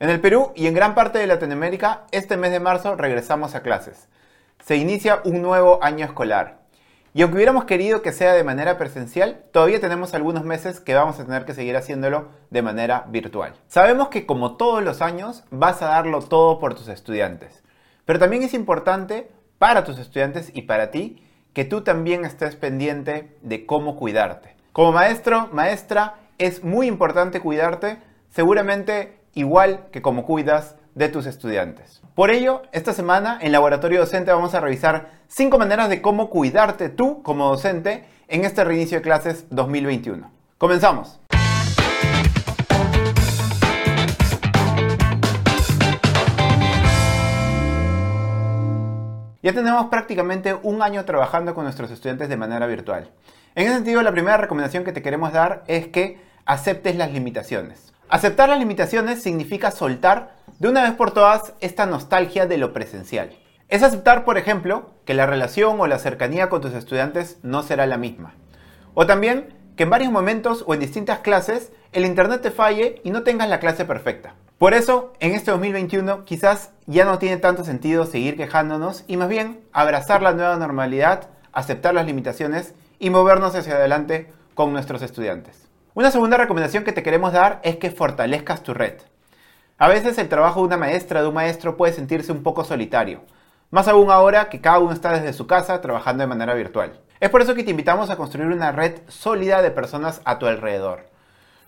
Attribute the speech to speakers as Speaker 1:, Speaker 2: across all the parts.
Speaker 1: En el Perú y en gran parte de Latinoamérica, este mes de marzo regresamos a clases. Se inicia un nuevo año escolar. Y aunque hubiéramos querido que sea de manera presencial, todavía tenemos algunos meses que vamos a tener que seguir haciéndolo de manera virtual. Sabemos que como todos los años vas a darlo todo por tus estudiantes, pero también es importante para tus estudiantes y para ti que tú también estés pendiente de cómo cuidarte. Como maestro, maestra, es muy importante cuidarte. Seguramente igual que como cuidas de tus estudiantes. Por ello, esta semana en Laboratorio Docente vamos a revisar 5 maneras de cómo cuidarte tú como docente en este reinicio de clases 2021. Comenzamos. Ya tenemos prácticamente un año trabajando con nuestros estudiantes de manera virtual. En ese sentido, la primera recomendación que te queremos dar es que aceptes las limitaciones. Aceptar las limitaciones significa soltar de una vez por todas esta nostalgia de lo presencial. Es aceptar, por ejemplo, que la relación o la cercanía con tus estudiantes no será la misma. O también que en varios momentos o en distintas clases el internet te falle y no tengas la clase perfecta. Por eso, en este 2021 quizás ya no tiene tanto sentido seguir quejándonos y más bien abrazar la nueva normalidad, aceptar las limitaciones y movernos hacia adelante con nuestros estudiantes. Una segunda recomendación que te queremos dar es que fortalezcas tu red. A veces el trabajo de una maestra, de un maestro puede sentirse un poco solitario, más aún ahora que cada uno está desde su casa trabajando de manera virtual. Es por eso que te invitamos a construir una red sólida de personas a tu alrededor.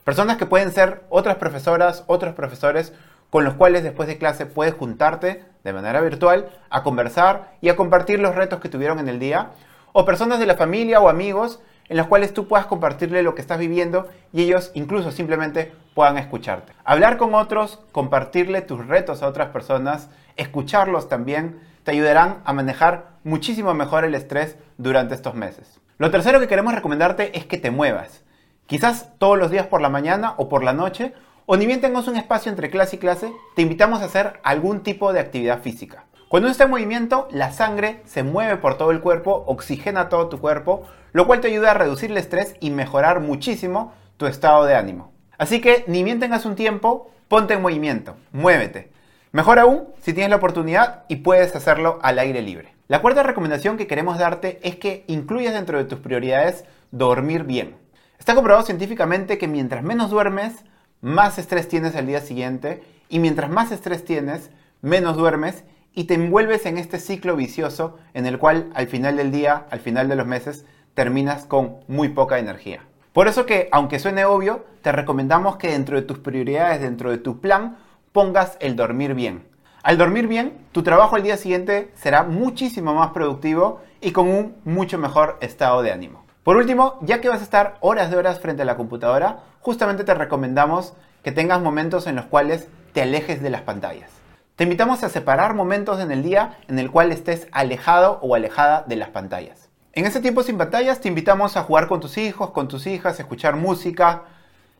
Speaker 1: Personas que pueden ser otras profesoras, otros profesores, con los cuales después de clase puedes juntarte de manera virtual a conversar y a compartir los retos que tuvieron en el día, o personas de la familia o amigos en las cuales tú puedas compartirle lo que estás viviendo y ellos incluso simplemente puedan escucharte. Hablar con otros, compartirle tus retos a otras personas, escucharlos también, te ayudarán a manejar muchísimo mejor el estrés durante estos meses. Lo tercero que queremos recomendarte es que te muevas. Quizás todos los días por la mañana o por la noche, o ni bien tengas un espacio entre clase y clase, te invitamos a hacer algún tipo de actividad física. Cuando uno está en movimiento, la sangre se mueve por todo el cuerpo, oxigena todo tu cuerpo, lo cual te ayuda a reducir el estrés y mejorar muchísimo tu estado de ánimo. Así que ni bien tengas un tiempo, ponte en movimiento, muévete. Mejor aún si tienes la oportunidad y puedes hacerlo al aire libre. La cuarta recomendación que queremos darte es que incluyas dentro de tus prioridades dormir bien. Está comprobado científicamente que mientras menos duermes, más estrés tienes al día siguiente y mientras más estrés tienes, menos duermes y te envuelves en este ciclo vicioso en el cual al final del día, al final de los meses, terminas con muy poca energía. Por eso que, aunque suene obvio, te recomendamos que dentro de tus prioridades, dentro de tu plan, pongas el dormir bien. Al dormir bien, tu trabajo al día siguiente será muchísimo más productivo y con un mucho mejor estado de ánimo. Por último, ya que vas a estar horas de horas frente a la computadora, justamente te recomendamos que tengas momentos en los cuales te alejes de las pantallas. Te invitamos a separar momentos en el día en el cual estés alejado o alejada de las pantallas. En ese tiempo sin pantallas te invitamos a jugar con tus hijos, con tus hijas, escuchar música,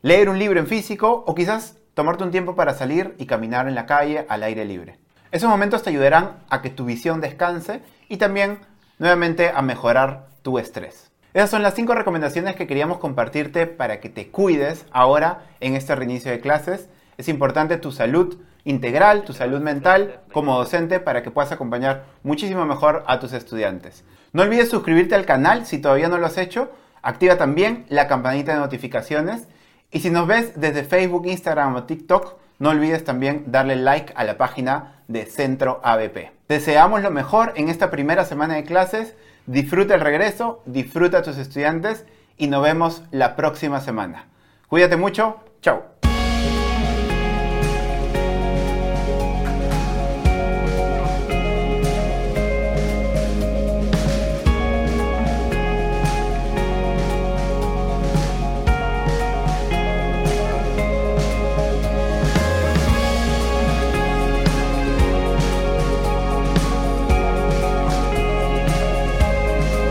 Speaker 1: leer un libro en físico o quizás tomarte un tiempo para salir y caminar en la calle al aire libre. Esos momentos te ayudarán a que tu visión descanse y también nuevamente a mejorar tu estrés. Esas son las cinco recomendaciones que queríamos compartirte para que te cuides ahora en este reinicio de clases. Es importante tu salud, integral, tu salud mental como docente para que puedas acompañar muchísimo mejor a tus estudiantes. No olvides suscribirte al canal si todavía no lo has hecho. Activa también la campanita de notificaciones. Y si nos ves desde Facebook, Instagram o TikTok, no olvides también darle like a la página de Centro ABP. Deseamos lo mejor en esta primera semana de clases. Disfruta el regreso, disfruta a tus estudiantes y nos vemos la próxima semana. Cuídate mucho. Chao.